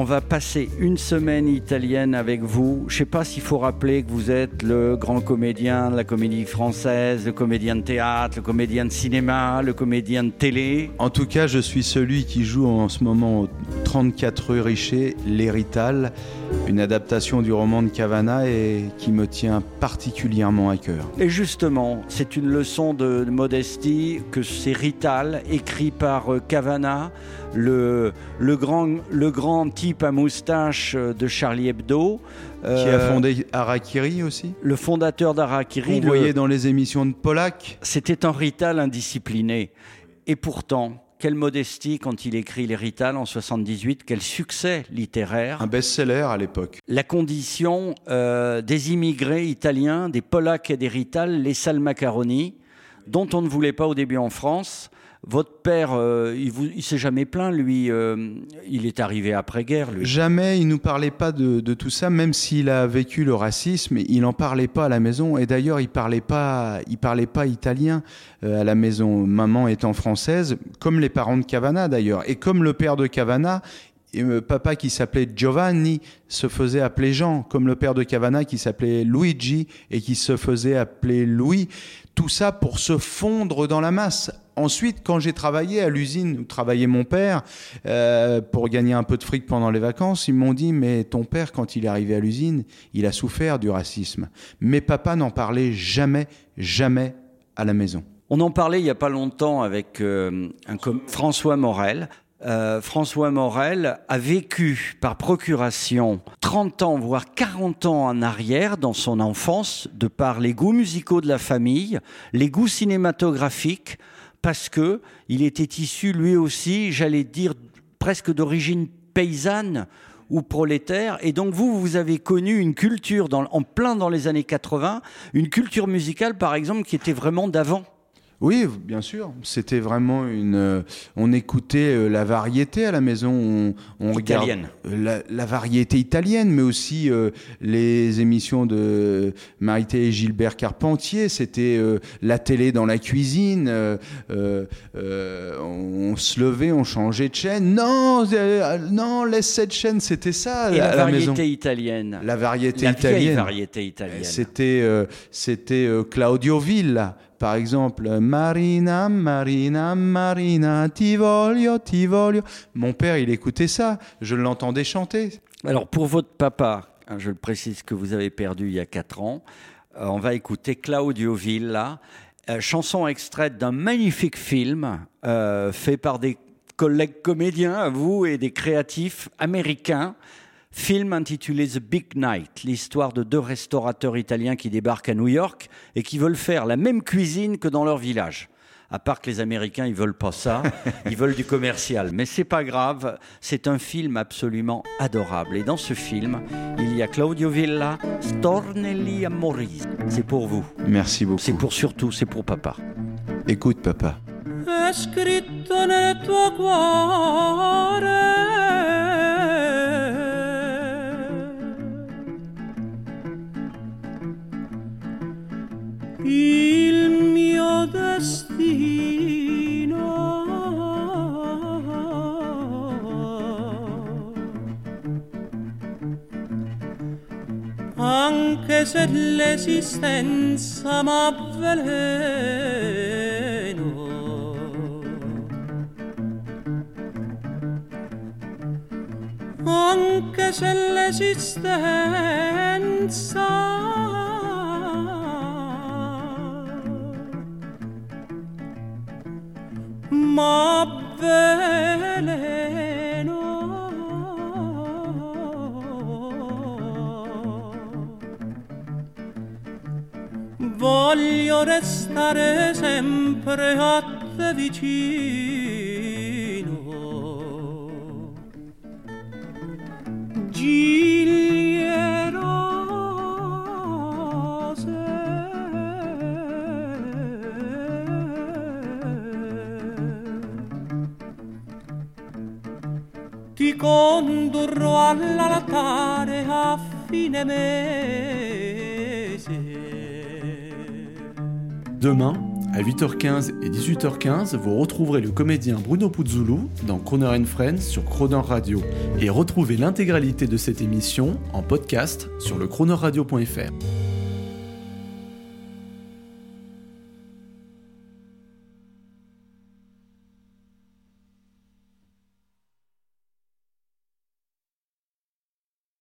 On va passer une semaine italienne avec vous. Je sais pas s'il faut rappeler que vous êtes le grand comédien de la comédie française, le comédien de théâtre, le comédien de cinéma, le comédien de télé. En tout cas, je suis celui qui joue en ce moment au 34 rue Richer, L'Hérital, une adaptation du roman de Cavana et qui me tient particulièrement à cœur. Et justement, c'est une leçon de modestie que c'est Rital, écrit par euh, Cavana, le, le, grand, le grand à moustache euh, de Charlie Hebdo. Qui a Euh, fondé Harakiri aussi Le fondateur d'Arakiri. Vous le- voyez dans les émissions de Polak C'était un Rital indiscipliné. Et pourtant, quelle modestie quand il écrit les Rital en 78, quel succès littéraire. un best-seller à l'époque. La condition euh, des immigrés italiens, des Polacs et des Rital, les sales macaronis, dont on ne voulait pas au début en France. Votre père, euh, il, il s'est jamais plaint, lui. euh, il est arrivé après-guerre, lui. Jamais il nous parlait pas de, tout ça, même s'il a vécu le racisme, il en parlait pas à la maison. Et d'ailleurs, il parlait pas, parlait pas italien euh, à la maison. Maman étant française, comme les parents de Cavana d'ailleurs, et comme le père de Cavana. Et, papa qui s'appelait Giovanni se faisait appeler Jean, comme le père de Cavana qui s'appelait Luigi et qui se faisait appeler Louis. Tout ça pour se fondre dans la masse. Ensuite, quand j'ai travaillé à l'usine où travaillait mon père, euh, pour gagner un peu de fric pendant les vacances, ils m'ont dit mais ton père quand il est arrivé à l'usine, il a souffert du racisme. Mais papa n'en parlait jamais, jamais à la maison. On en parlait il n'y a pas longtemps avec euh, François Morel. Euh, François Morel a vécu par procuration 30 ans, voire 40 ans en arrière dans son enfance, de par les goûts musicaux de la famille, les goûts cinématographiques, parce que il était issu lui aussi, j'allais dire, presque d'origine paysanne ou prolétaire. Et donc vous, vous avez connu une culture en plein dans les années 80, une culture musicale par exemple qui était vraiment d'avant. Oui, bien sûr. C'était vraiment une. euh, on écoutait euh, la variété à la maison. On, on regarde- Italienne. euh, la, la variété italienne, mais aussi euh, les émissions de Marité et Gilbert Carpentier. C'était la télé dans la cuisine. on se levait, on changeait de chaîne. Non, non, laisse cette chaîne. C'était ça Et la la maison. variété italienne. La variété La italienne. variété italienne. C'était c'était Claudio Villa, par exemple. Marina, Marina, Marina, ti voglio, ti. Mon père, il écoutait ça. Je l'entendais chanter. Alors pour votre papa, hein, je le précise que vous avez perdu il y a 4 ans, euh, on va écouter Claudio Villa, euh, chanson extraite d'un magnifique film euh, fait par des collègues comédiens, à vous, et des créatifs américains. Film intitulé The Big Night, l'histoire de deux restaurateurs italiens qui débarquent à New York et qui veulent faire la même cuisine que dans leur village. À part que les Américains, ils veulent pas ça, ils veulent du commercial. Mais c'est pas grave, c'est un film absolument adorable. Et dans ce film, il y a Claudio Villa, Stornelli Amori. C'est pour vous. Merci beaucoup. C'est pour surtout, c'est pour papa. Écoute, papa. è scritto nel tuo cuore destino. Anche se l'esistenza m'avveleno anche se l'esistenza Voglio restare sempre a te vicino. Giglio Demain, à 8h15 et 18h15, vous retrouverez le comédien Bruno Puzzulu dans Croner Friends sur Croner Radio et retrouvez l'intégralité de cette émission en podcast sur le.